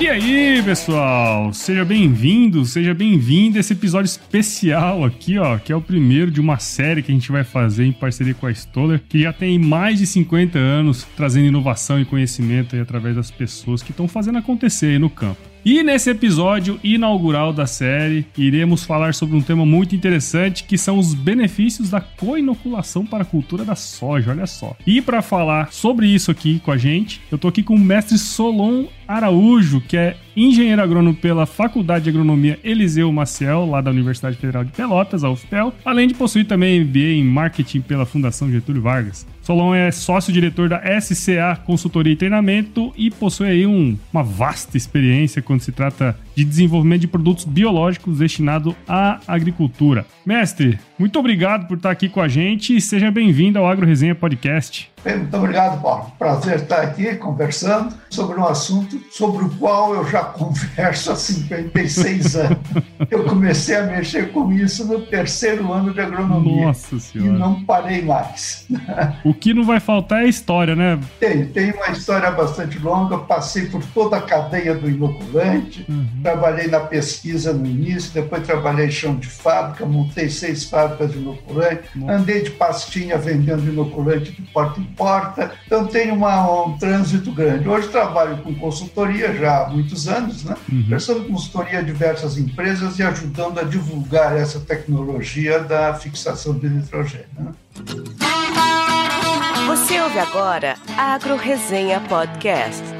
E aí, pessoal? Seja bem-vindo, seja bem-vindo a esse episódio especial aqui, ó, que é o primeiro de uma série que a gente vai fazer em parceria com a Stoller, que já tem mais de 50 anos trazendo inovação e conhecimento aí através das pessoas que estão fazendo acontecer aí no campo. E nesse episódio inaugural da série, iremos falar sobre um tema muito interessante que são os benefícios da coinoculação para a cultura da soja, olha só. E para falar sobre isso aqui com a gente, eu tô aqui com o mestre Solon Araújo, que é engenheiro agrônomo pela Faculdade de Agronomia Eliseu Maciel, lá da Universidade Federal de Pelotas, a UFPEL, além de possuir também MBA em Marketing pela Fundação Getúlio Vargas. Solon é sócio-diretor da SCA Consultoria e Treinamento e possui aí um, uma vasta experiência quando se trata de desenvolvimento de produtos biológicos destinado à agricultura. Mestre, muito obrigado por estar aqui com a gente e seja bem-vindo ao Agro Resenha Podcast. Muito obrigado, Paulo. Prazer estar aqui conversando sobre um assunto sobre o qual eu já converso há 56 anos. Eu comecei a mexer com isso no terceiro ano de agronomia. Nossa Senhora. E não parei mais. O que não vai faltar é história, né? Tem, tem uma história bastante longa. Passei por toda a cadeia do inoculante, uhum. Trabalhei na pesquisa no início, depois trabalhei em chão de fábrica, montei seis fábricas de inoculante, andei de pastinha vendendo inoculante de porta em porta. Então tem uma, um trânsito grande. Hoje trabalho com consultoria já há muitos anos, né? Uhum. prestando consultoria a diversas empresas e ajudando a divulgar essa tecnologia da fixação de nitrogênio. Né? Você ouve agora Agro Resenha Podcast.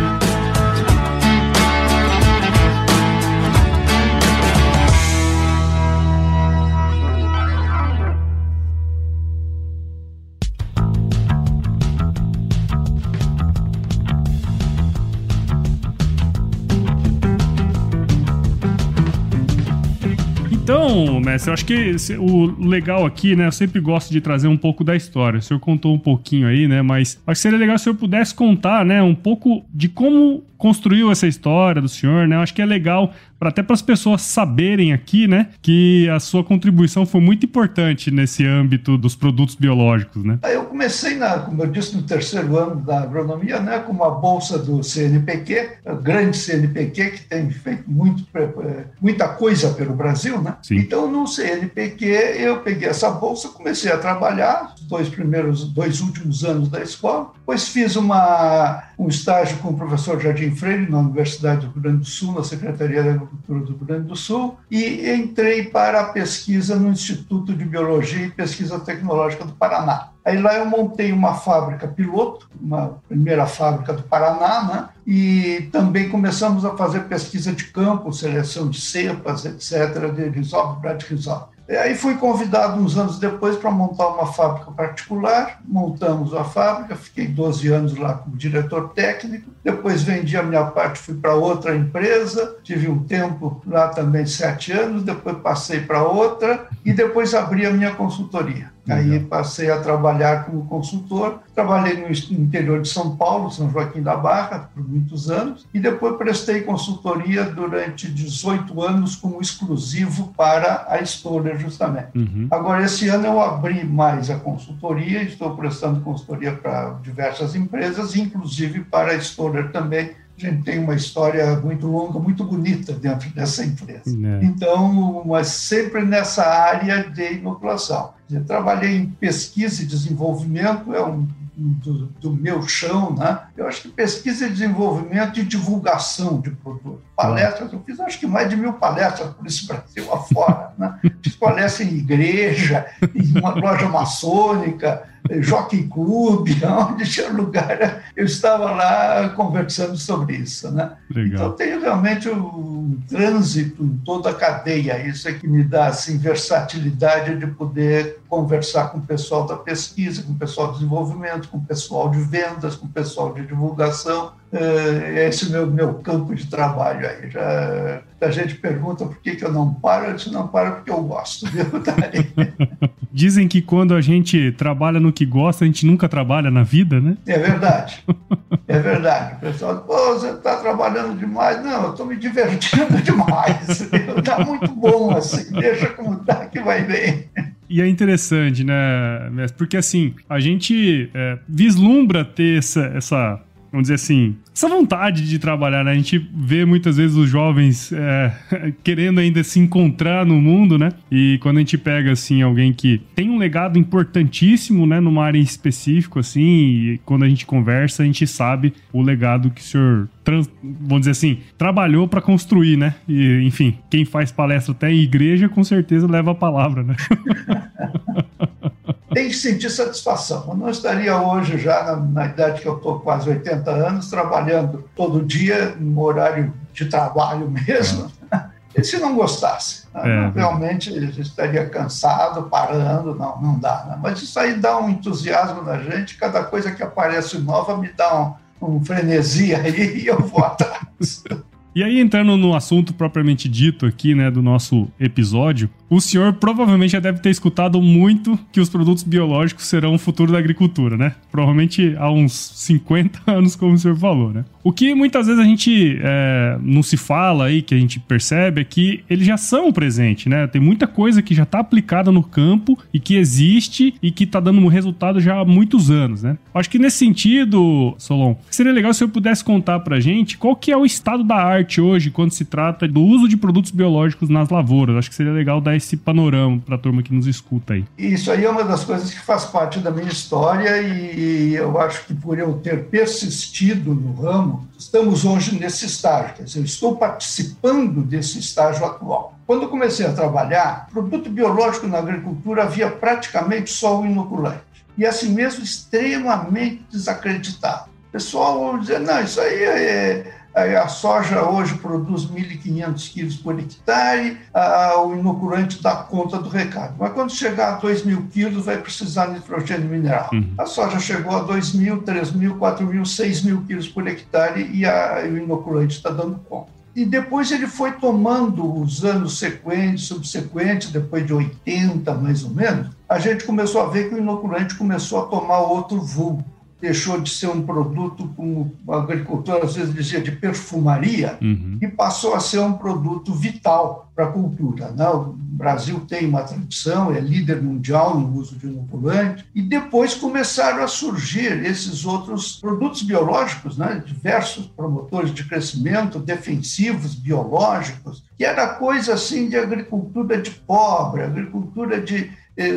Então, mestre, eu acho que o legal aqui, né? Eu sempre gosto de trazer um pouco da história. O senhor contou um pouquinho aí, né? Mas acho que seria legal se o senhor pudesse contar, né? Um pouco de como construiu essa história do senhor, né? Eu acho que é legal para até para as pessoas saberem aqui, né, que a sua contribuição foi muito importante nesse âmbito dos produtos biológicos, né? Eu comecei, na, como eu disse, no terceiro ano da agronomia, né, com uma bolsa do CNPq, a grande CNPq que tem feito muito, é, muita coisa pelo Brasil, né? Sim. Então, no CNPq, eu peguei essa bolsa, comecei a trabalhar, os dois primeiros, dois últimos anos da escola, depois fiz uma, um estágio com o professor Jardim Freire na Universidade do Rio Grande do Sul, na Secretaria da Agricultura do Rio Grande do Sul, e entrei para a pesquisa no Instituto de Biologia e Pesquisa Tecnológica do Paraná. Aí lá eu montei uma fábrica piloto, uma primeira fábrica do Paraná, né? e também começamos a fazer pesquisa de campo, seleção de cepas, etc., de risóbio, bradirisóbio. E aí fui convidado uns anos depois para montar uma fábrica particular, montamos a fábrica, fiquei 12 anos lá como diretor técnico, depois vendi a minha parte, fui para outra empresa, tive um tempo lá também, sete anos, depois passei para outra e depois abri a minha consultoria. Aí passei a trabalhar como consultor, trabalhei no interior de São Paulo, São Joaquim da Barra, por muitos anos, e depois prestei consultoria durante 18 anos como exclusivo para a Stoller, justamente. Uhum. Agora, esse ano eu abri mais a consultoria, estou prestando consultoria para diversas empresas, inclusive para a Stoller também, a gente tem uma história muito longa, muito bonita dentro dessa empresa. É. Então, mas sempre nessa área de inoculação. Eu trabalhei em pesquisa e desenvolvimento, é um do, do, meu chão, né? Eu acho que pesquisa e desenvolvimento e divulgação de produto. Palestras, eu fiz acho que mais de mil palestras por esse Brasil afora, né? Fiz palestras em igreja, em uma loja maçônica, Jockey Club, onde tinha lugar, eu estava lá conversando sobre isso. Né? Legal. Então, tenho realmente um trânsito em toda a cadeia, isso é que me dá assim, versatilidade de poder conversar com o pessoal da pesquisa, com o pessoal de desenvolvimento, com o pessoal de vendas, com o pessoal de divulgação, é esse meu, meu campo de trabalho aí. Já, a gente pergunta por que, que eu não paro, eu disse, não paro porque eu gosto. Dizem que quando a gente trabalha no que gosta, a gente nunca trabalha na vida, né? É verdade. É verdade. O pessoal diz, pô, você está trabalhando demais. Não, eu estou me divertindo demais. Está muito bom assim, deixa como está que vai bem. E é interessante, né, Porque assim, a gente é, vislumbra ter essa, essa vamos dizer assim, essa vontade de trabalhar, né? A gente vê muitas vezes os jovens é, querendo ainda se encontrar no mundo, né? E quando a gente pega, assim, alguém que tem um legado importantíssimo, né, numa área em específico, assim, e quando a gente conversa, a gente sabe o legado que o senhor, trans, vamos dizer assim, trabalhou para construir, né? E, enfim, quem faz palestra até em igreja, com certeza leva a palavra, né? tem que sentir satisfação. Eu não estaria hoje, já na, na idade que eu estou, quase 80 anos, trabalhando todo dia, no horário de trabalho mesmo, e se não gostasse. Né? É. Realmente estaria cansado, parando, não, não dá. Né? Mas isso aí dá um entusiasmo na gente, cada coisa que aparece nova me dá um, um frenesi aí e eu vou atrás. E aí, entrando no assunto propriamente dito aqui, né, do nosso episódio, o senhor provavelmente já deve ter escutado muito que os produtos biológicos serão o futuro da agricultura, né? Provavelmente há uns 50 anos, como o senhor falou, né? O que muitas vezes a gente é, não se fala aí, que a gente percebe, é que eles já são o presente, né? Tem muita coisa que já está aplicada no campo e que existe e que está dando um resultado já há muitos anos, né? Acho que nesse sentido, Solon, seria legal se eu pudesse contar pra gente qual que é o estado da arte hoje quando se trata do uso de produtos biológicos nas lavouras. Acho que seria legal dar esse panorama para a turma que nos escuta aí. Isso aí é uma das coisas que faz parte da minha história e eu acho que por eu ter persistido no ramo, estamos hoje nesse estágio, quer dizer, eu estou participando desse estágio atual. Quando comecei a trabalhar, produto biológico na agricultura havia praticamente só o inoculante. E assim mesmo, extremamente desacreditado. O pessoal dizia, não, isso aí é, a soja hoje produz 1.500 quilos por hectare, o inoculante dá conta do recado. Mas quando chegar a 2.000 quilos, vai precisar de nitrogênio mineral. Uhum. A soja chegou a 2.000, 3.000, 4.000, 6.000 quilos por hectare e, a, e o inoculante está dando conta. E depois ele foi tomando os anos sequentes, subsequentes, depois de 80 mais ou menos, a gente começou a ver que o inoculante começou a tomar outro vulgo deixou de ser um produto, como o agricultor às vezes dizia, de perfumaria, uhum. e passou a ser um produto vital para a cultura. Né? O Brasil tem uma tradição, é líder mundial no uso de inoculante, e depois começaram a surgir esses outros produtos biológicos, né? diversos promotores de crescimento, defensivos, biológicos, que era coisa assim de agricultura de pobre, agricultura de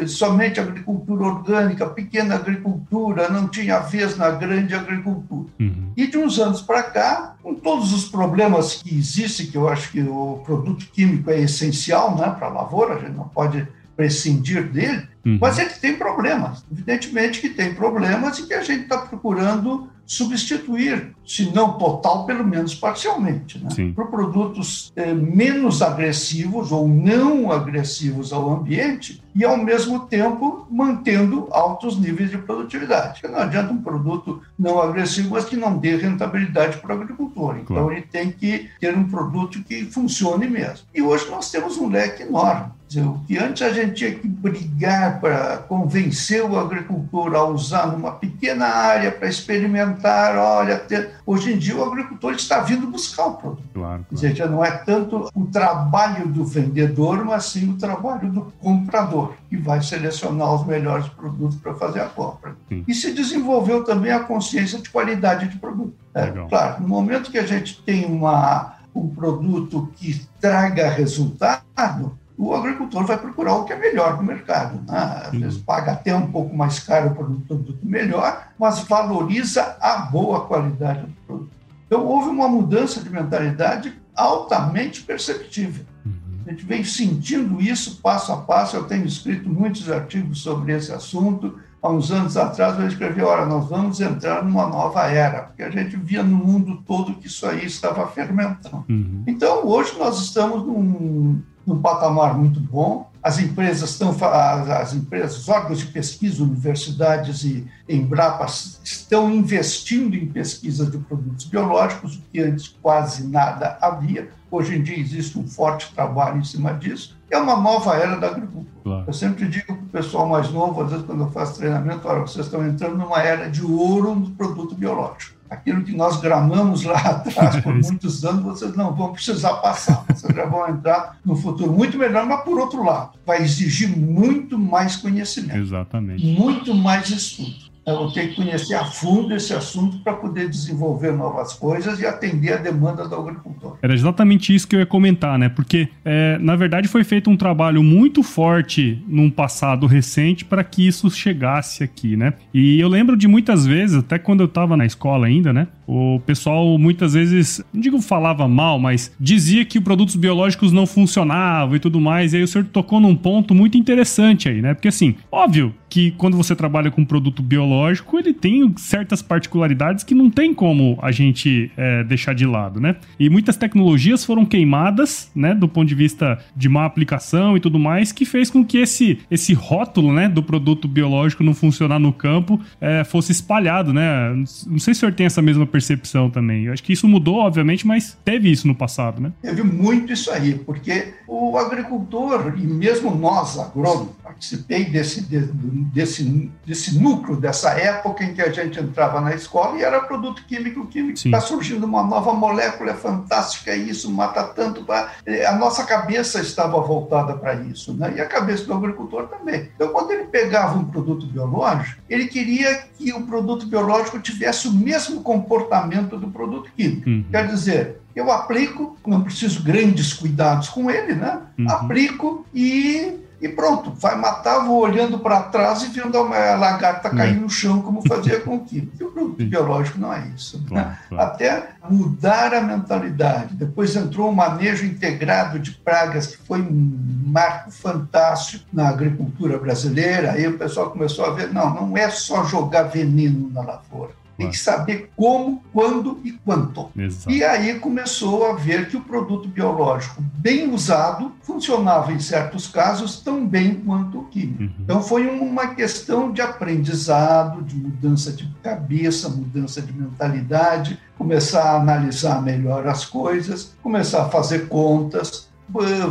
somente agricultura orgânica, pequena agricultura, não tinha vez na grande agricultura. Uhum. E de uns anos para cá, com todos os problemas que existem, que eu acho que o produto químico é essencial né, para a lavoura, a gente não pode prescindir dele, uhum. mas ele tem problemas. Evidentemente que tem problemas e que a gente está procurando substituir, se não total, pelo menos parcialmente, né? por produtos eh, menos agressivos ou não agressivos ao ambiente e, ao mesmo tempo, mantendo altos níveis de produtividade. Não adianta um produto não agressivo, mas que não dê rentabilidade para o agricultor. Então, claro. ele tem que ter um produto que funcione mesmo. E hoje nós temos um leque enorme. O que antes a gente tinha que brigar para convencer o agricultor a usar numa pequena área para experimentar, olha, ter... hoje em dia o agricultor está vindo buscar o produto. Claro, claro. Quer dizer, já não é tanto o trabalho do vendedor, mas sim o trabalho do comprador, que vai selecionar os melhores produtos para fazer a compra. Sim. E se desenvolveu também a consciência de qualidade de produto. É, claro, no momento que a gente tem uma, um produto que traga resultado, o agricultor vai procurar o que é melhor no mercado. Né? Às vezes paga até um pouco mais caro por um produto melhor, mas valoriza a boa qualidade do produto. Então, houve uma mudança de mentalidade altamente perceptível. Uhum. A gente vem sentindo isso passo a passo. Eu tenho escrito muitos artigos sobre esse assunto. Há uns anos atrás eu escrevi: olha, nós vamos entrar numa nova era, porque a gente via no mundo todo que isso aí estava fermentando. Uhum. Então, hoje nós estamos num, num patamar muito bom. as empresas estão, as empresas, os órgãos de pesquisa, universidades e Embrapas estão investindo em pesquisa de produtos biológicos, o que antes quase nada havia. Hoje em dia existe um forte trabalho em cima disso. É uma nova era da agricultura. Claro. Eu sempre digo para o pessoal mais novo, às vezes quando eu faço treinamento, olha, vocês estão entrando numa era de ouro no produto biológico. Aquilo que nós gramamos lá atrás por muitos anos, vocês não vão precisar passar. Vocês já vão entrar no futuro muito melhor, mas por outro lado, vai exigir muito mais conhecimento. Exatamente. Muito mais estudo. Eu vou ter que conhecer a fundo esse assunto para poder desenvolver novas coisas e atender a demanda do agricultor. Era exatamente isso que eu ia comentar, né? Porque, é, na verdade, foi feito um trabalho muito forte num passado recente para que isso chegasse aqui, né? E eu lembro de muitas vezes, até quando eu estava na escola ainda, né? O pessoal muitas vezes, não digo falava mal, mas dizia que produtos biológicos não funcionavam e tudo mais. E aí o senhor tocou num ponto muito interessante aí, né? Porque assim, óbvio que quando você trabalha com um produto biológico, ele tem certas particularidades que não tem como a gente é, deixar de lado, né? E muitas tecnologias foram queimadas, né, do ponto de vista de má aplicação e tudo mais, que fez com que esse, esse rótulo, né, do produto biológico não funcionar no campo é, fosse espalhado, né? Não sei se o senhor tem essa mesma percepção também. Eu acho que isso mudou, obviamente, mas teve isso no passado, né? Teve muito isso aí, porque o agricultor, e mesmo nós, agrônomos, participei desse, desse, desse núcleo, dessa época em que a gente entrava na escola e era produto químico, químico. Está surgindo uma nova molécula é fantástica, isso mata tanto. A nossa cabeça estava voltada para isso, né? e a cabeça do agricultor também. Então, quando ele pegava um produto biológico, ele queria que o produto biológico tivesse o mesmo comportamento do produto químico. Uhum. Quer dizer, eu aplico, não preciso grandes cuidados com ele, né? Uhum. Aplico e e pronto, vai matar, vou olhando para trás e vendo a lagarta cair no chão, como fazia com o químico. E o produto biológico não é isso. Né? Até mudar a mentalidade. Depois entrou um manejo integrado de pragas, que foi um marco fantástico na agricultura brasileira. Aí o pessoal começou a ver: não, não é só jogar veneno na lavoura tem que saber como, quando e quanto. Exato. E aí começou a ver que o produto biológico bem usado funcionava em certos casos tão bem quanto o químico. Uhum. Então foi uma questão de aprendizado, de mudança de cabeça, mudança de mentalidade, começar a analisar melhor as coisas, começar a fazer contas,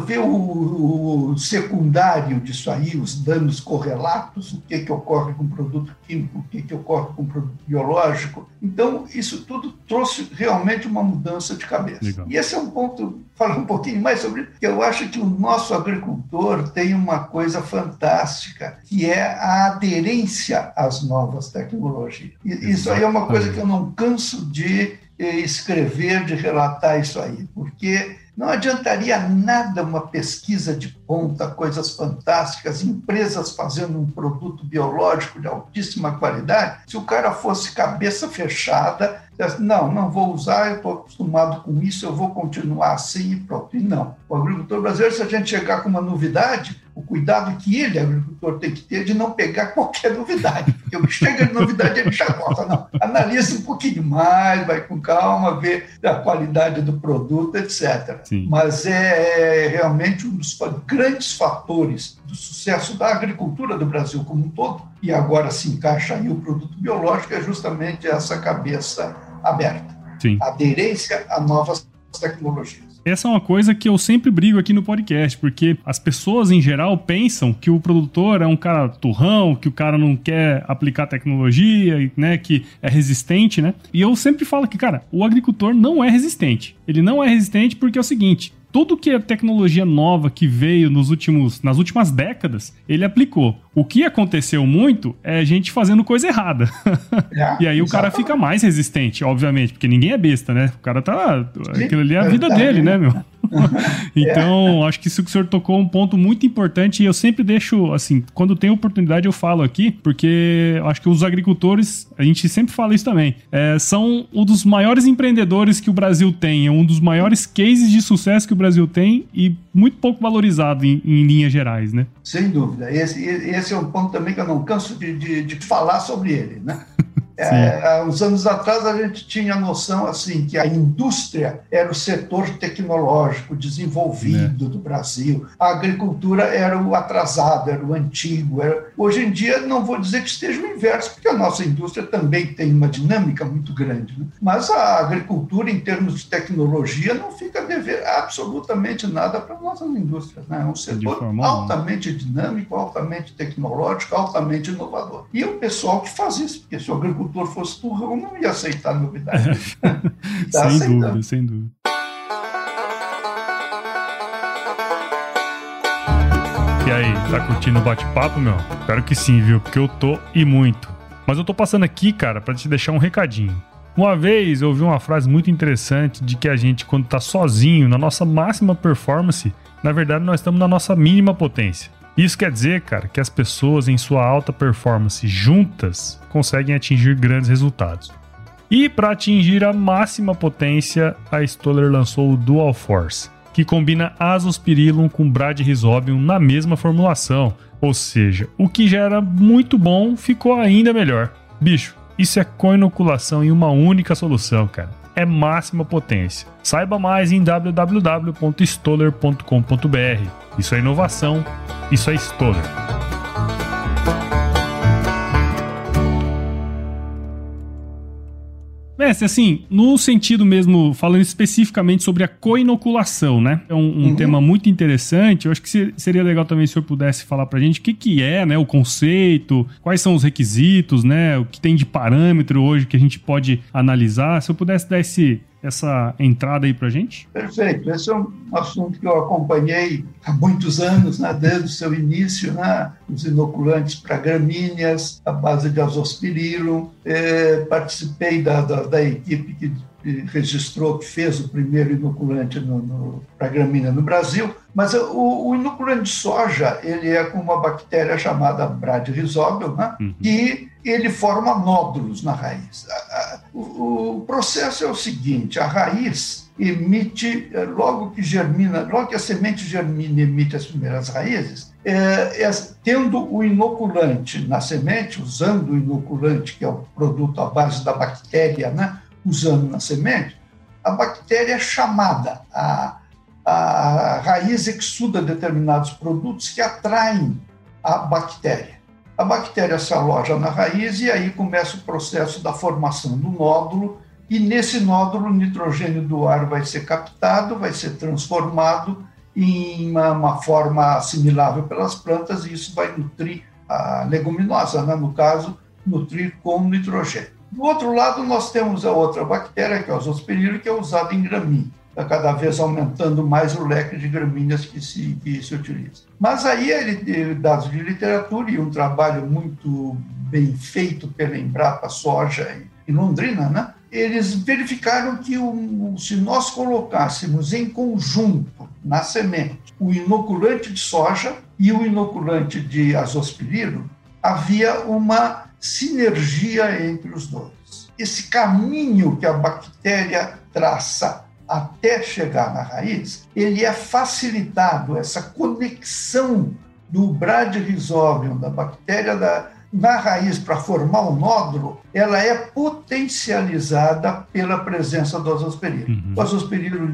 ver o, o, secundário disso aí, os danos correlatos, o que, que ocorre com produto químico, o que, que ocorre com produto biológico. Então, isso tudo trouxe realmente uma mudança de cabeça. Legal. E esse é um ponto, falar um pouquinho mais sobre isso, que eu acho que o nosso agricultor tem uma coisa fantástica, que é a aderência às novas tecnologias. E isso aí é uma coisa que eu não canso de eh, escrever, de relatar isso aí, porque não adiantaria nada uma pesquisa de ponta, coisas fantásticas, empresas fazendo um produto biológico de altíssima qualidade, se o cara fosse cabeça fechada, não, não vou usar, eu estou acostumado com isso, eu vou continuar assim e pronto. E não. O agricultor brasileiro, se a gente chegar com uma novidade, o cuidado que ele, agricultor, tem que ter de não pegar qualquer novidade, porque o que chega de novidade ele já gosta. Não, analisa um pouquinho mais, vai com calma, vê a qualidade do produto, etc. Sim. Mas é, é realmente um dos grandes fatores do sucesso da agricultura do Brasil como um todo, e agora se encaixa aí o produto biológico, é justamente essa cabeça aberta. Sim. Aderência a novas tecnologias. Essa é uma coisa que eu sempre brigo aqui no podcast, porque as pessoas em geral pensam que o produtor é um cara turrão, que o cara não quer aplicar tecnologia, né, que é resistente, né? E eu sempre falo que, cara, o agricultor não é resistente. Ele não é resistente porque é o seguinte, tudo que é tecnologia nova que veio nos últimos, nas últimas décadas, ele aplicou. O que aconteceu muito é a gente fazendo coisa errada. É, e aí o cara fica mais resistente, obviamente, porque ninguém é besta, né? O cara tá. Aquilo ali é a vida dele, né, meu? então, acho que isso que o senhor tocou é um ponto muito importante e eu sempre deixo, assim, quando tem oportunidade eu falo aqui, porque acho que os agricultores, a gente sempre fala isso também, é, são um dos maiores empreendedores que o Brasil tem, é um dos maiores cases de sucesso que o Brasil tem e muito pouco valorizado em, em linhas gerais, né? Sem dúvida. Esse, esse é um ponto também que eu não canso de, de, de falar sobre ele, né? É, há uns anos atrás a gente tinha a noção assim que a indústria era o setor tecnológico desenvolvido é. do Brasil, a agricultura era o atrasado, era o antigo. Era... Hoje em dia não vou dizer que esteja o inverso, porque a nossa indústria também tem uma dinâmica muito grande, né? mas a agricultura em termos de tecnologia não fica a dever absolutamente nada para nossas indústrias. Né? É um setor altamente dinâmico, altamente tecnológico, altamente inovador. E é o pessoal que faz isso, porque se o agricultor fosse turrão, não ia aceitar novidade. tá sem aceitando. dúvida, sem dúvida. E aí, tá curtindo o bate-papo, meu? Espero que sim, viu? Porque eu tô e muito. Mas eu tô passando aqui, cara, para te deixar um recadinho. Uma vez eu ouvi uma frase muito interessante de que a gente, quando tá sozinho, na nossa máxima performance, na verdade nós estamos na nossa mínima potência. Isso quer dizer, cara, que as pessoas em sua alta performance juntas conseguem atingir grandes resultados. E para atingir a máxima potência, a Stoller lançou o Dual Force, que combina Azospirillum com Bradyrhizobium na mesma formulação, ou seja, o que já era muito bom ficou ainda melhor. Bicho, isso é co-inoculação em uma única solução, cara. É máxima potência. Saiba mais em www.stoller.com.br. Isso é inovação, isso é Stoller. Mestre, assim, no sentido mesmo, falando especificamente sobre a coinoculação, né? É um, um uhum. tema muito interessante. Eu acho que seria legal também se o senhor pudesse falar pra gente o que, que é, né? O conceito, quais são os requisitos, né? O que tem de parâmetro hoje que a gente pode analisar. Se eu pudesse dar esse, essa entrada aí para gente? Perfeito. Esse é um assunto que eu acompanhei há muitos anos, né, desde o seu início, né, os inoculantes para gramíneas, a base de azospirillum. É, participei da, da, da, equipe que registrou, que fez o primeiro inoculante para gramínea no Brasil. Mas o, o, inoculante de soja, ele é com uma bactéria chamada Bradyrhizobium, né, uhum. e ele forma nódulos na raiz. O, o processo é o seguinte: a raiz emite, é, logo que germina, logo que a semente germina e emite as primeiras raízes, é, é, tendo o inoculante na semente, usando o inoculante, que é o produto à base da bactéria, né, usando na semente, a bactéria é chamada, a, a raiz exuda determinados produtos que atraem a bactéria. A bactéria se aloja na raiz e aí começa o processo da formação do nódulo, e nesse nódulo o nitrogênio do ar vai ser captado, vai ser transformado em uma, uma forma assimilável pelas plantas e isso vai nutrir a leguminosa, né? no caso, nutrir com nitrogênio. Do outro lado, nós temos a outra bactéria, que é o zospirilo, que é usada em gramínea está cada vez aumentando mais o leque de gramíneas que se, que se utiliza. Mas aí, ele, dados de literatura e um trabalho muito bem feito pela Embrapa Soja em Londrina, né? eles verificaram que se nós colocássemos em conjunto na semente o inoculante de soja e o inoculante de azospirilo, havia uma sinergia entre os dois. Esse caminho que a bactéria traça até chegar na raiz, ele é facilitado, essa conexão do Bradyrhizobium, da bactéria da, na raiz para formar o nódulo, ela é potencializada pela presença do azospirilo. Uhum. O azospirilo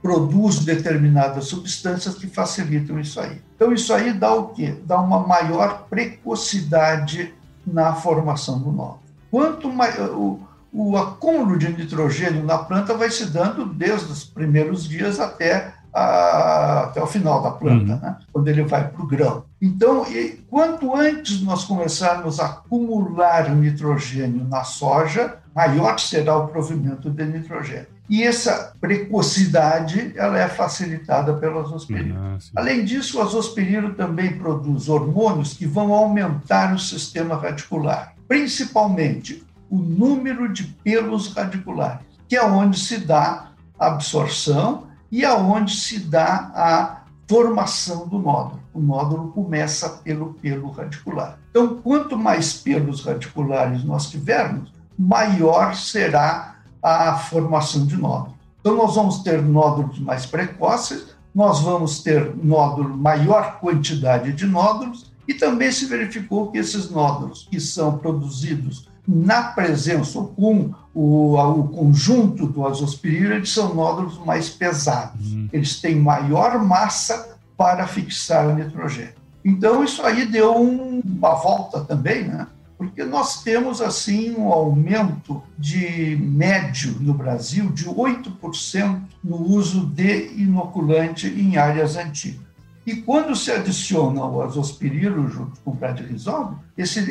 produz determinadas substâncias que facilitam isso aí. Então, isso aí dá o quê? Dá uma maior precocidade na formação do nódulo. Quanto mais, o, o acúmulo de nitrogênio na planta vai se dando desde os primeiros dias até, a, até o final da planta, uhum. né? quando ele vai para o grão. Então, e, quanto antes nós começarmos a acumular nitrogênio na soja, maior será o provimento de nitrogênio. E essa precocidade ela é facilitada pelo azospirilo. Ah, Além disso, o azospirilo também produz hormônios que vão aumentar o sistema radicular, principalmente o número de pelos radiculares, que é onde se dá a absorção e aonde se dá a formação do nódulo. O nódulo começa pelo pelo radicular. Então, quanto mais pelos radiculares nós tivermos, maior será a formação de nódulo. Então, nós vamos ter nódulos mais precoces, nós vamos ter nódulo, maior quantidade de nódulos E também se verificou que esses nódulos que são produzidos na presença ou com o, o conjunto do azospirilo, eles são nódulos mais pesados. Uhum. Eles têm maior massa para fixar nitrogênio. Então, isso aí deu um, uma volta também, né? Porque nós temos assim um aumento de médio no Brasil de 8% no uso de inoculante em áreas antigas. E quando se adiciona o azospirilo junto com o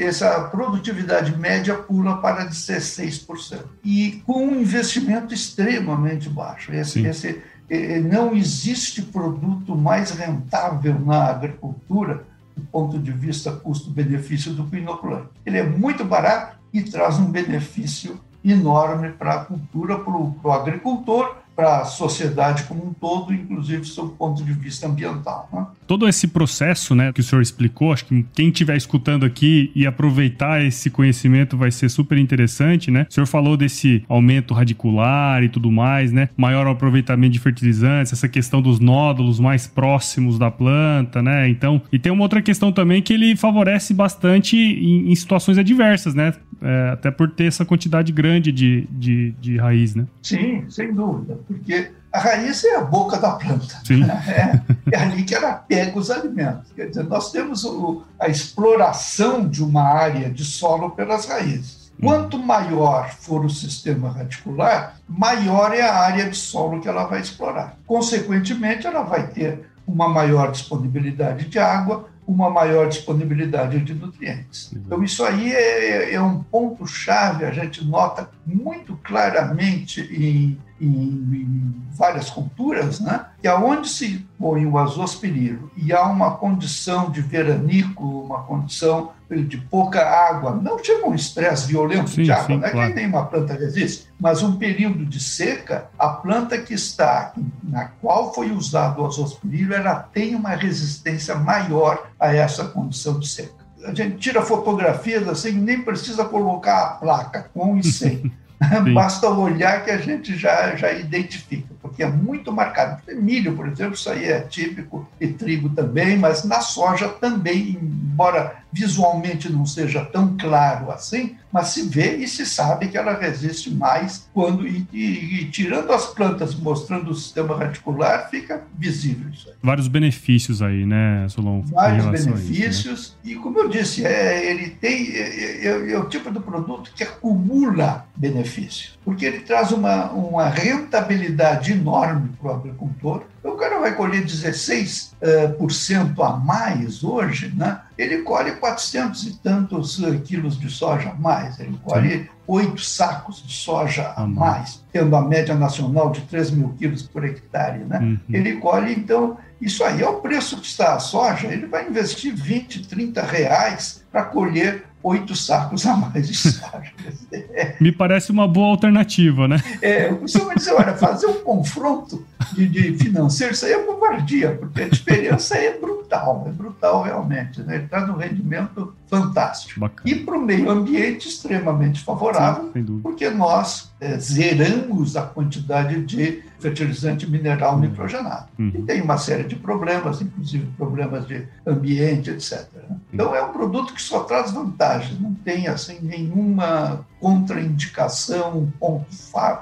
essa produtividade média pula para 16%. E com um investimento extremamente baixo. Esse, esse, não existe produto mais rentável na agricultura ponto de vista custo-benefício do que inoculante. Ele é muito barato e traz um benefício enorme para a cultura, para o agricultor para a sociedade como um todo, inclusive sob o ponto de vista ambiental. Né? Todo esse processo né, que o senhor explicou, acho que quem estiver escutando aqui e aproveitar esse conhecimento vai ser super interessante, né? O senhor falou desse aumento radicular e tudo mais, né? Maior aproveitamento de fertilizantes, essa questão dos nódulos mais próximos da planta, né? Então, e tem uma outra questão também que ele favorece bastante em, em situações adversas, né? É, até por ter essa quantidade grande de, de, de raiz, né? Sim, sem dúvida porque a raiz é a boca da planta. É, é, ali que ela pega os alimentos. Quer dizer, nós temos o, a exploração de uma área de solo pelas raízes. Hum. Quanto maior for o sistema radicular, maior é a área de solo que ela vai explorar. Consequentemente, ela vai ter uma maior disponibilidade de água, uma maior disponibilidade de nutrientes. Uhum. Então, isso aí é, é um ponto-chave, a gente nota muito claramente em, em, várias culturas, né? que aonde se põe o azospirilo e há uma condição de veranico, uma condição de pouca água, não chega um estresse violento sim, de água, sim, não é claro. que nenhuma planta resiste, mas um período de seca, a planta que está, na qual foi usado o azospirilo, ela tem uma resistência maior a essa condição de seca. A gente tira fotografias assim, nem precisa colocar a placa com e sem. Basta olhar que a gente já, já identifica, porque é muito marcado. Milho, por exemplo, isso aí é típico, e trigo também, mas na soja também, embora visualmente não seja tão claro assim, mas se vê e se sabe que ela resiste mais quando, e, e, e tirando as plantas, mostrando o sistema radicular, fica visível isso aí. Vários benefícios aí, né, Solon? Vários benefícios, isso, né? e como eu disse, é, ele tem, é, é, é, o tipo de produto que acumula benefício, porque ele traz uma, uma rentabilidade enorme para o agricultor, o cara vai colher 16% uh, a mais hoje, né? ele colhe 400 e tantos uh, quilos de soja a mais, ele colhe oito sacos de soja a mais, tendo a média nacional de 3 mil quilos por hectare. Né? Uhum. Ele colhe, então, isso aí é o preço que está a soja, ele vai investir 20, 30 reais para colher oito sacos a mais de soja. Me parece uma boa alternativa, né? É, eu costumo dizer, olha, fazer um confronto de, de financeiro, isso aí é covardia, porque a diferença é brutal, é brutal realmente. Né? Ele está no rendimento fantástico. Bacana. E para o meio ambiente, extremamente favorável, Sim, porque nós é, zeramos a quantidade de fertilizante mineral uhum. nitrogenado. Uhum. E tem uma série de problemas, inclusive problemas de ambiente, etc. Né? Então, é um produto que só traz vantagens, não tem assim nenhuma contraindicação, um ponto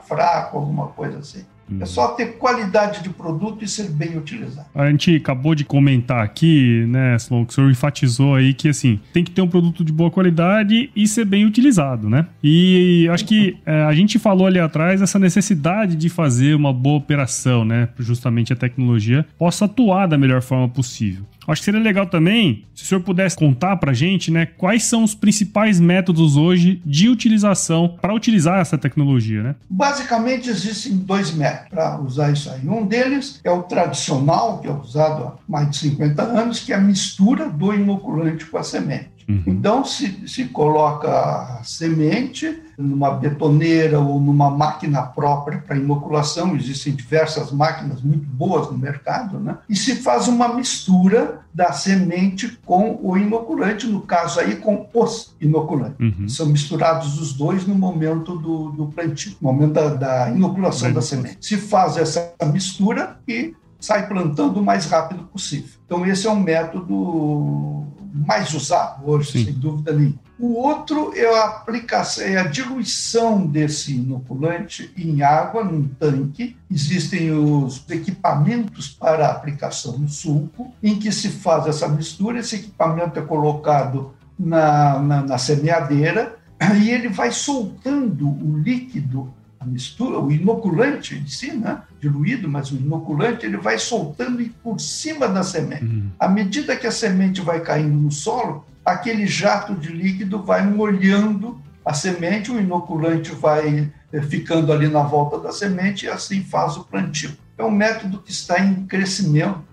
fraco, alguma coisa assim. É uhum. só ter qualidade de produto e ser bem utilizado. A gente acabou de comentar aqui, né, Sloan, que o senhor enfatizou aí que, assim, tem que ter um produto de boa qualidade e ser bem utilizado, né? E acho que é, a gente falou ali atrás essa necessidade de fazer uma boa operação, né? Justamente a tecnologia possa atuar da melhor forma possível. Acho que seria legal também se o senhor pudesse contar para a gente, né, quais são os principais métodos hoje de utilização para utilizar essa tecnologia, né? Basicamente existem dois métodos para usar isso aí. Um deles é o tradicional, que é usado há mais de 50 anos, que é a mistura do inoculante com a semente. Uhum. Então, se, se coloca a semente numa betoneira ou numa máquina própria para inoculação, existem diversas máquinas muito boas no mercado, né? e se faz uma mistura da semente com o inoculante, no caso aí com os inoculantes. Uhum. São misturados os dois no momento do, do plantio, no momento da, da inoculação da semente. Se faz essa mistura e sai plantando o mais rápido possível. Então, esse é um método mais usado hoje, Sim. sem dúvida nenhuma. O outro é a aplicação, é a diluição desse inoculante em água, num tanque. Existem os equipamentos para aplicação no sulco, em que se faz essa mistura. Esse equipamento é colocado na, na, na semeadeira e ele vai soltando o líquido a mistura, o inoculante em si, né, diluído, mas o inoculante ele vai soltando por cima da semente. Uhum. À medida que a semente vai caindo no solo, aquele jato de líquido vai molhando a semente, o inoculante vai eh, ficando ali na volta da semente e assim faz o plantio. É um método que está em crescimento.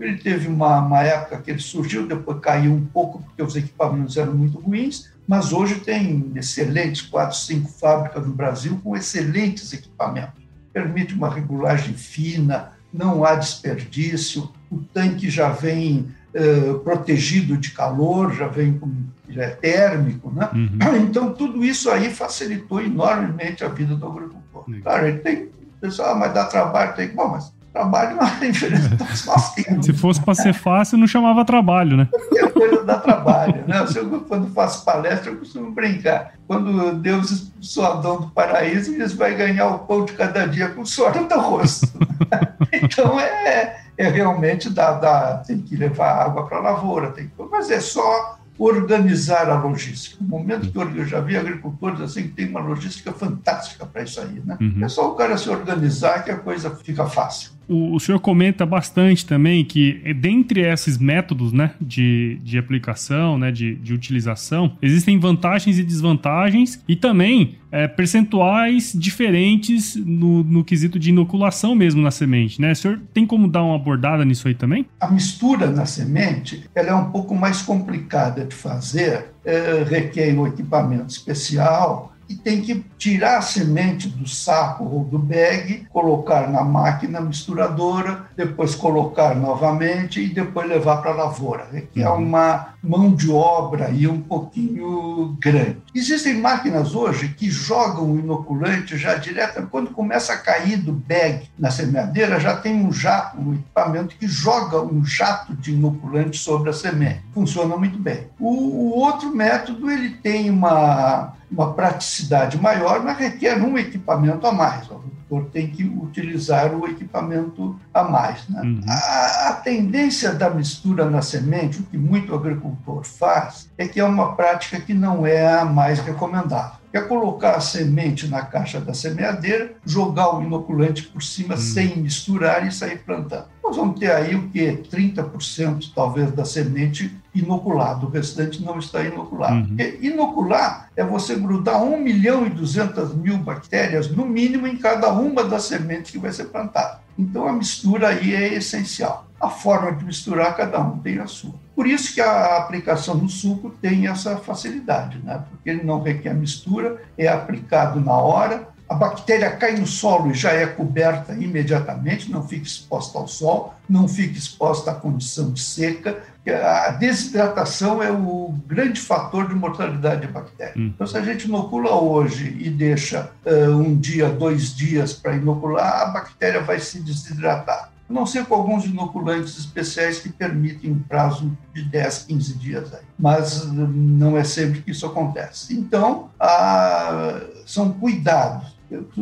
Ele teve uma, uma época que ele surgiu, depois caiu um pouco porque os equipamentos eram muito ruins, mas hoje tem excelentes quatro, cinco fábricas no Brasil com excelentes equipamentos. Permite uma regulagem fina, não há desperdício, o tanque já vem uh, protegido de calor, já vem com, já é térmico, né? Uhum. Então tudo isso aí facilitou enormemente a vida do agricultor. Claro, ele tem pessoal, ah, mas dá trabalho, tem bom, mas trabalho não é diferença Se fosse para ser fácil, não chamava trabalho, né? É coisa dá trabalho, né? Eu, quando faço palestra, eu costumo brincar. Quando Deus expulsou Adão do paraíso, eles vai ganhar o pão de cada dia com o suor do rosto. então, é, é realmente, dá, dá, tem que levar água para a lavoura, tem que, mas é só organizar a logística. No momento que eu já vi agricultores assim que tem uma logística fantástica para isso aí, né? Uhum. É só o cara se organizar que a coisa fica fácil. O, o senhor comenta bastante também que, eh, dentre esses métodos né, de, de aplicação, né, de, de utilização, existem vantagens e desvantagens e também é, percentuais diferentes no, no quesito de inoculação mesmo na semente. Né? O senhor tem como dar uma abordada nisso aí também? A mistura na semente ela é um pouco mais complicada de fazer, é, requer um equipamento especial e tem que tirar a semente do saco ou do bag, colocar na máquina misturadora, depois colocar novamente e depois levar para a lavoura, né? que é uhum. uma mão de obra aí um pouquinho grande. Existem máquinas hoje que jogam o inoculante já direto, quando começa a cair do bag na semeadeira, já tem um jato, um equipamento que joga um jato de inoculante sobre a semente. Funciona muito bem. O, o outro método, ele tem uma uma praticidade maior, mas requer um equipamento a mais. Agricultor tem que utilizar o equipamento a mais. Né? Uhum. A, a, tendência da mistura na semente, o que muito agricultor faz, é que é uma prática que não é a mais recomendável é colocar a semente na caixa da semeadeira, jogar o inoculante por cima hum. sem misturar e sair plantando. Nós vamos ter aí o que? 30% talvez da semente inoculado, o restante não está inoculado. Uhum. Inocular é você grudar 1 milhão e 200 mil bactérias, no mínimo, em cada uma das sementes que vai ser plantada. Então a mistura aí é essencial. A forma de misturar, cada um tem a sua. Por isso que a aplicação no suco tem essa facilidade, né? porque ele não requer mistura, é aplicado na hora, a bactéria cai no solo e já é coberta imediatamente, não fica exposta ao sol, não fica exposta à condição de seca. A desidratação é o grande fator de mortalidade de bactéria. Hum. Então, se a gente inocula hoje e deixa uh, um dia, dois dias para inocular, a bactéria vai se desidratar a não ser com alguns inoculantes especiais que permitem um prazo de 10, 15 dias. Aí. Mas não é sempre que isso acontece. Então, são cuidados.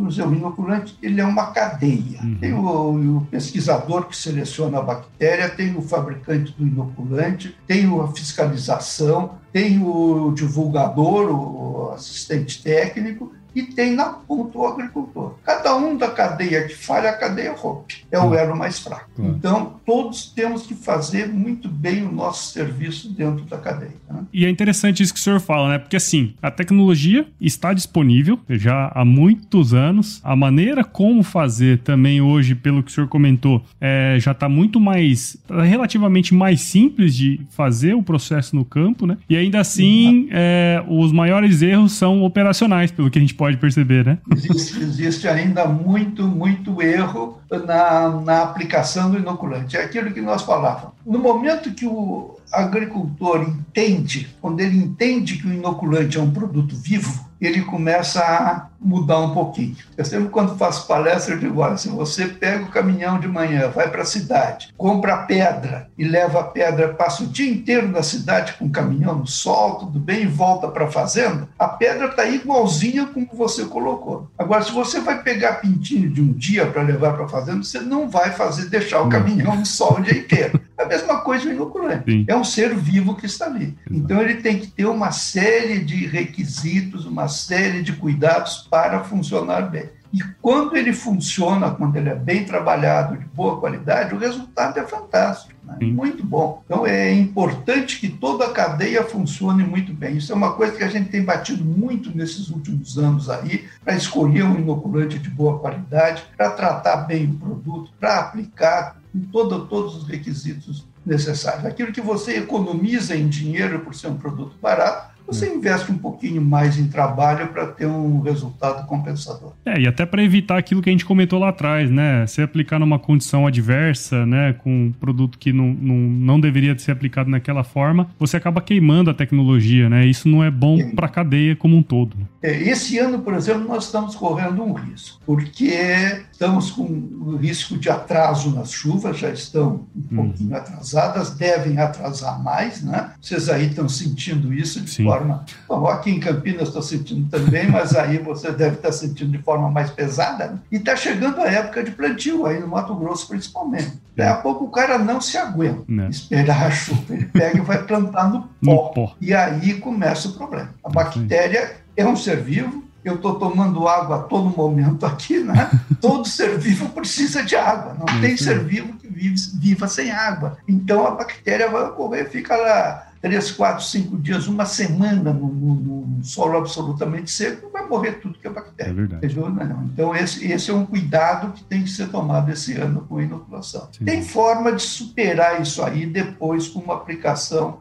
Dizer, o inoculante ele é uma cadeia. Uhum. Tem o, o, pesquisador que seleciona a bactéria, tem o fabricante do inoculante, tem a fiscalização, tem o divulgador, o assistente técnico, e tem na ponta o agricultor. Cada um da cadeia que falha, a cadeia rompe. É o elo mais fraco. Então, todos temos que fazer muito bem o nosso serviço dentro da cadeia. Né? E é interessante isso que o senhor fala, né? Porque assim, a tecnologia está disponível já há muitos anos. A maneira como fazer também hoje, pelo que o senhor comentou, é, já está muito mais, relativamente mais simples de fazer o processo no campo, né? E ainda assim, é, os maiores erros são operacionais, pelo que a gente pode perceber, né? Existe, existe ainda muito, muito erro na, na aplicação do inoculante. É aquilo que nós falávamos. No momento que o agricultor entende, quando ele entende que o inoculante é um produto vivo, ele começa a mudar um pouquinho. Eu sempre, quando faço palestra, eu digo: olha, se você pega o caminhão de manhã, vai para a cidade, compra pedra e leva a pedra, passa o dia inteiro na cidade com o caminhão no sol, tudo bem, e volta para a fazenda, a pedra está igualzinha como você colocou. Agora, se você vai pegar pintinho de um dia para levar para a fazenda, você não vai fazer deixar o caminhão no sol o dia inteiro. É a mesma coisa o inoculante. Sim. É um ser vivo que está ali. Então, ele tem que ter uma série de requisitos, uma série de cuidados para funcionar bem. E quando ele funciona, quando ele é bem trabalhado, de boa qualidade, o resultado é fantástico, né? muito bom. Então é importante que toda a cadeia funcione muito bem. Isso é uma coisa que a gente tem batido muito nesses últimos anos aí, para escolher um inoculante de boa qualidade, para tratar bem o produto, para aplicar com todo, todos os requisitos necessários. Aquilo que você economiza em dinheiro por ser um produto barato, você investe um pouquinho mais em trabalho para ter um resultado compensador. É, e até para evitar aquilo que a gente comentou lá atrás, né? Se aplicar numa condição adversa, né, com um produto que não, não, não deveria ser aplicado naquela forma, você acaba queimando a tecnologia, né? Isso não é bom para a cadeia como um todo. É, esse ano, por exemplo, nós estamos correndo um risco, porque estamos com o risco de atraso nas chuvas, já estão um hum. pouquinho atrasadas, devem atrasar mais, né? Vocês aí estão sentindo isso de Sim. forma. Bom, aqui em Campinas estou sentindo também, mas aí você deve estar sentindo de forma mais pesada. Né? E está chegando a época de plantio, aí no Mato Grosso principalmente. Daqui a pouco o cara não se aguenta não. Né. esperar a chuva. Ele pega e vai plantar no pó. no pó. E aí começa o problema. A bactéria é um ser vivo, eu estou tomando água a todo momento aqui, né? Todo ser vivo precisa de água. Não tem ser vivo que vive, viva sem água. Então a bactéria vai ocorrer, fica lá três, quatro, cinco dias, uma semana no, no, no, solo absolutamente seco, vai morrer tudo que é bactéria. É verdade. Não. Então, esse, esse é um cuidado que tem que ser tomado esse ano com a inoculação. Sim. Tem forma de superar isso aí depois com uma aplicação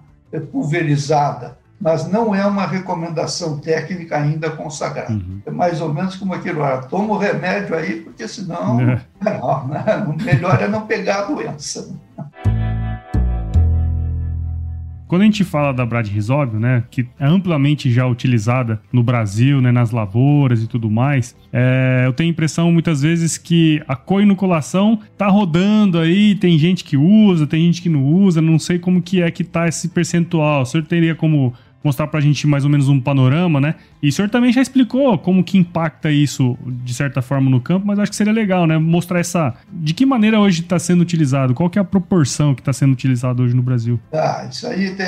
pulverizada, mas não é uma recomendação técnica ainda consagrada. Uhum. É mais ou menos como aquilo, ah, toma o remédio aí, porque senão é. não, né? melhor é não pegar a doença. Quando a gente fala da Brad Risóbio, né, que é amplamente já utilizada no Brasil, né, nas lavouras e tudo mais, é, eu tenho a impressão muitas vezes que a co-inoculação tá rodando aí, tem gente que usa, tem gente que não usa, não sei como que é que tá esse percentual. O senhor teria como mostrar para a gente mais ou menos um panorama, né? E o senhor também já explicou como que impacta isso de certa forma no campo, mas acho que seria legal, né? Mostrar essa. De que maneira hoje está sendo utilizado? Qual que é a proporção que está sendo utilizado hoje no Brasil? Ah, isso aí tem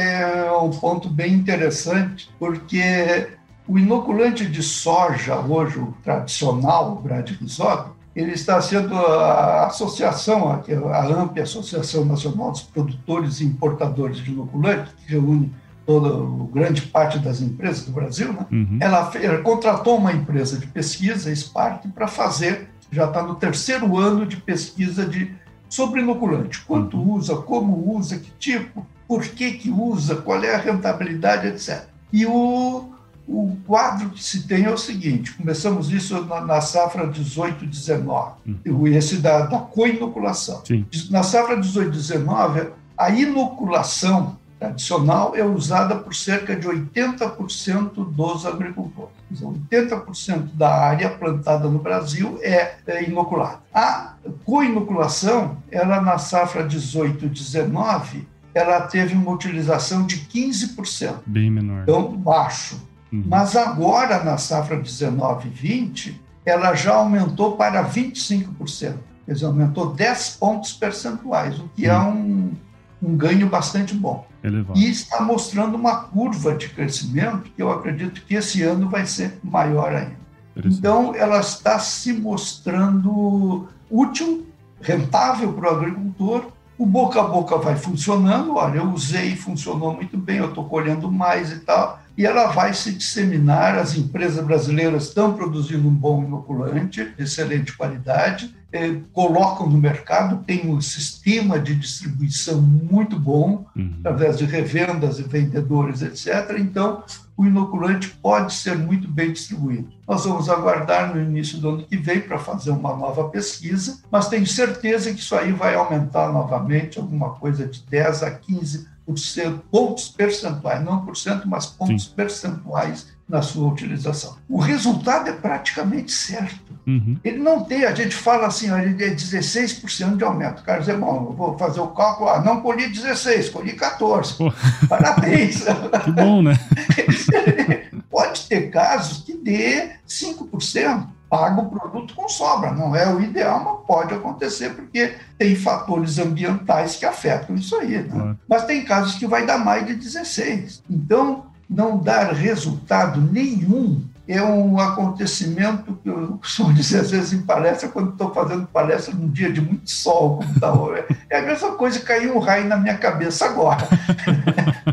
um ponto bem interessante, porque o inoculante de soja, hoje o tradicional, o Bradyrhizobio, ele está sendo a associação, a AMP, Associação Nacional dos Produtores e Importadores de Inoculantes, que reúne toda grande parte das empresas do Brasil, né? Uhum. Ela, ela, contratou uma empresa de pesquisa, Spark, para fazer, já está no terceiro ano de pesquisa de sobre inoculante. Quanto uhum. usa, como usa, que tipo, por que, que usa, qual é a rentabilidade, etc. E o, o quadro que se tem é o seguinte: começamos isso na, na safra 18-19, uhum. esse da, da co-inoculação. Na safra 18-19, a inoculação tradicional é usada por cerca de 80% dos agricultores. 80% da área plantada no Brasil é, é inoculada. A co-inoculação, ela na safra 18-19, ela teve uma utilização de 15%. Bem menor. Então, baixo. Uhum. Mas agora, na safra 19-20, ela já aumentou para 25%. Quer dizer, aumentou 10 pontos percentuais, o que é uhum. é um, um ganho bastante bom. Elevado. E está mostrando uma curva de crescimento que eu acredito que esse ano vai ser maior ainda. Então, ela está se mostrando útil, rentável para o agricultor. O boca a boca vai funcionando. Olha, eu usei, funcionou muito bem, eu estou colhendo mais e tal e ela vai se disseminar. As empresas brasileiras estão produzindo um bom inoculante, de excelente qualidade, eh, colocam no mercado, tem um sistema de distribuição muito bom, uhum. através de revendas e vendedores, etc. Então, o inoculante pode ser muito bem distribuído. Nós vamos aguardar no início do ano que vem para fazer uma nova pesquisa, mas tenho certeza que isso aí vai aumentar novamente, alguma coisa de 10 a 15 por ser pontos percentuais, não por cento, mas pontos Sim. percentuais na sua utilização. O resultado é praticamente certo. Uhum. Ele não tem, a gente fala assim, ele é 16% de aumento. O cara diz, bom, eu vou fazer o cálculo, ah, não colhi 16, colhi 14. Pô. Parabéns. que bom, né? Pode ter casos que dê 5% paga o produto com sobra. Não é o ideal, mas pode acontecer porque tem fatores ambientais que afetam isso aí. Né? Claro. Mas tem casos que vai dar mais de 16. Então, não dar resultado nenhum é um acontecimento que eu costumo dizer às vezes em palestra, quando estou fazendo palestra num dia de muito sol, como está hoje. É a mesma coisa que caiu um raio na minha cabeça agora.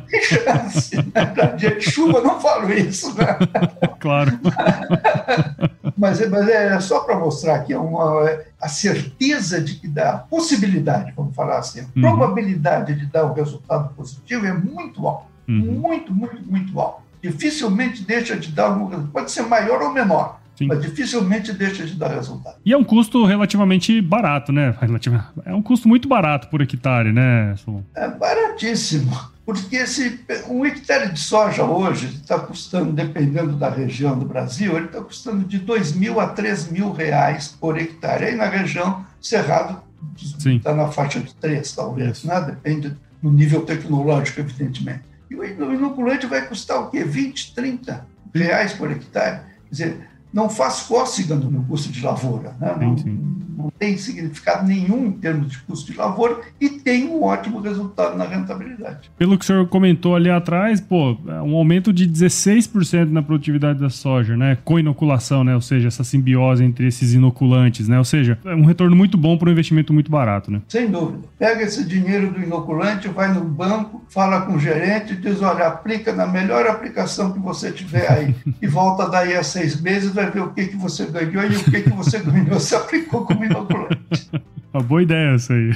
Tem chance. Né? Dia de chuva, não falo isso. Né? Claro. mas, mas é só para mostrar aqui uma, a certeza de que dá, a possibilidade, vamos falar assim, a uhum. probabilidade de dar um resultado positivo é muito alta. Uhum. Muito, muito, muito alta dificilmente deixa de dar algum resultado. Pode ser maior ou menor, Sim. mas dificilmente deixa de dar resultado. E é um custo relativamente barato, né? É um custo muito barato por hectare, né? É baratíssimo. Porque esse, um hectare de soja hoje está custando, dependendo da região do Brasil, ele está custando de 2 mil a 3 mil reais por hectare. Aí na região Cerrado está na faixa de 3, talvez, né? depende do nível tecnológico, evidentemente. E o inoculante vai custar o quê? 20, 30 reais por hectare. Quer dizer, não faz cócega no custo de lavoura. Né? Não, não tem significado nenhum em termos de custo de lavoura e tem um ótimo resultado na rentabilidade. Pelo que o senhor comentou ali atrás, pô, é um aumento de 16% na produtividade da soja, né? Com inoculação, né? Ou seja, essa simbiose entre esses inoculantes, né? Ou seja, é um retorno muito bom para um investimento muito barato, né? Sem dúvida. Pega esse dinheiro do inoculante, vai no banco, fala com o gerente diz, olha, aplica na melhor aplicação que você tiver aí e volta daí a seis meses, vai ver o que, que você ganhou e o que, que você ganhou se aplicou com inoculante. Uma boa ideia essa aí.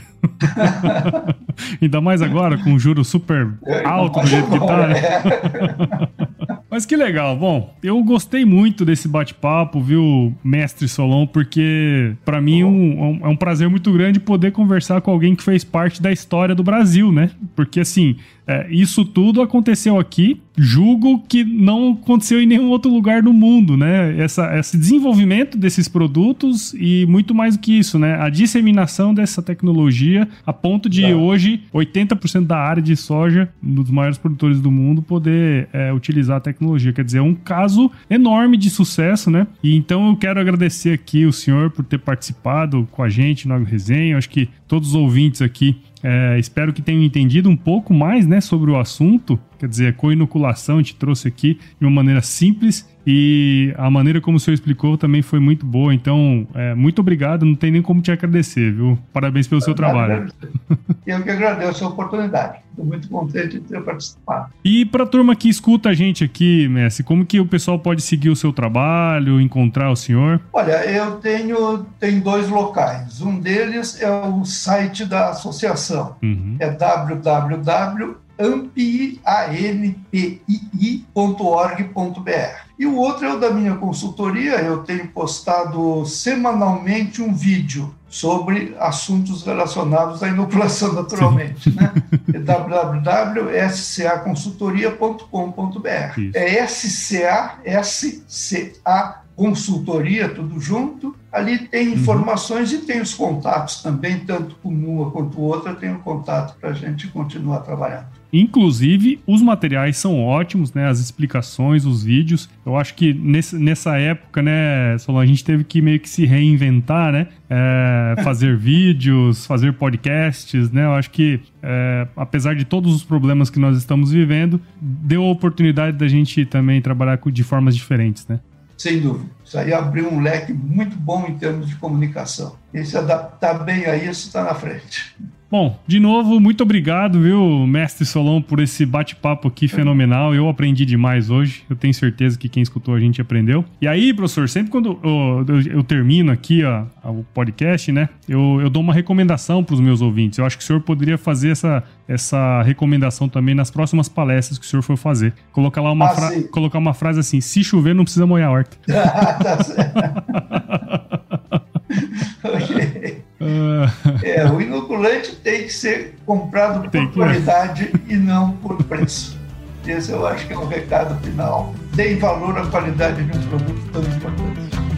Ainda mais agora, com o juro super é, alto do jeito que tá, né? Mas que legal. Bom, eu gostei muito desse bate-papo, viu, mestre Solon, porque para mim um, é um prazer muito grande poder conversar com alguém que fez parte da história do Brasil, né? Porque assim, é, isso tudo aconteceu aqui, julgo que não aconteceu em nenhum outro lugar do mundo, né? Essa, esse desenvolvimento desses produtos e muito mais do que isso, né? A disseminação dessa tecnologia a ponto de tá. hoje 80% da área de soja dos maiores produtores do mundo poder é, utilizar a tecnologia. Quer dizer, é um caso enorme de sucesso, né? E então eu quero agradecer aqui o senhor por ter participado com a gente no Agro Resenha. Acho que todos os ouvintes aqui é, espero que tenham entendido um pouco mais né, sobre o assunto. Quer dizer, a co-inoculação a gente trouxe aqui de uma maneira simples e a maneira como o senhor explicou também foi muito boa. Então, é, muito obrigado. Não tem nem como te agradecer, viu? Parabéns pelo seu trabalho. Eu que agradeço a oportunidade. Estou muito contente de ter participado. E para a turma que escuta a gente aqui, Messi, como que o pessoal pode seguir o seu trabalho, encontrar o senhor? Olha, eu tenho, tenho dois locais. Um deles é o site da associação. Uhum. É www ampii.org.br. E o outro é o da minha consultoria, eu tenho postado semanalmente um vídeo sobre assuntos relacionados à inoculação, naturalmente. Né? É www.scaconsultoria.com.br. É SCA, SCA Consultoria, tudo junto. Ali tem uhum. informações e tem os contatos também, tanto com uma quanto outra, tem o um contato para a gente continuar trabalhando. Inclusive, os materiais são ótimos, né? As explicações, os vídeos. Eu acho que nesse, nessa época, né, Solon, a gente teve que meio que se reinventar, né? É, fazer vídeos, fazer podcasts, né? Eu acho que, é, apesar de todos os problemas que nós estamos vivendo, deu a oportunidade da gente também trabalhar de formas diferentes, né? Sem dúvida. Isso aí abriu um leque muito bom em termos de comunicação. E se adaptar bem a isso está na frente. Bom, de novo, muito obrigado, viu, mestre Solon, por esse bate-papo aqui fenomenal. Eu aprendi demais hoje. Eu tenho certeza que quem escutou a gente aprendeu. E aí, professor, sempre quando eu, eu, eu termino aqui ó, o podcast, né, eu, eu dou uma recomendação para os meus ouvintes. Eu acho que o senhor poderia fazer essa, essa recomendação também nas próximas palestras que o senhor for fazer. Colocar lá uma, ah, fra... colocar uma frase assim: se chover, não precisa molhar a horta. tá certo. é, o inoculante tem que ser comprado por qualidade e não por preço. Esse eu acho que é o recado final. Deem valor à qualidade de um produto tão importante.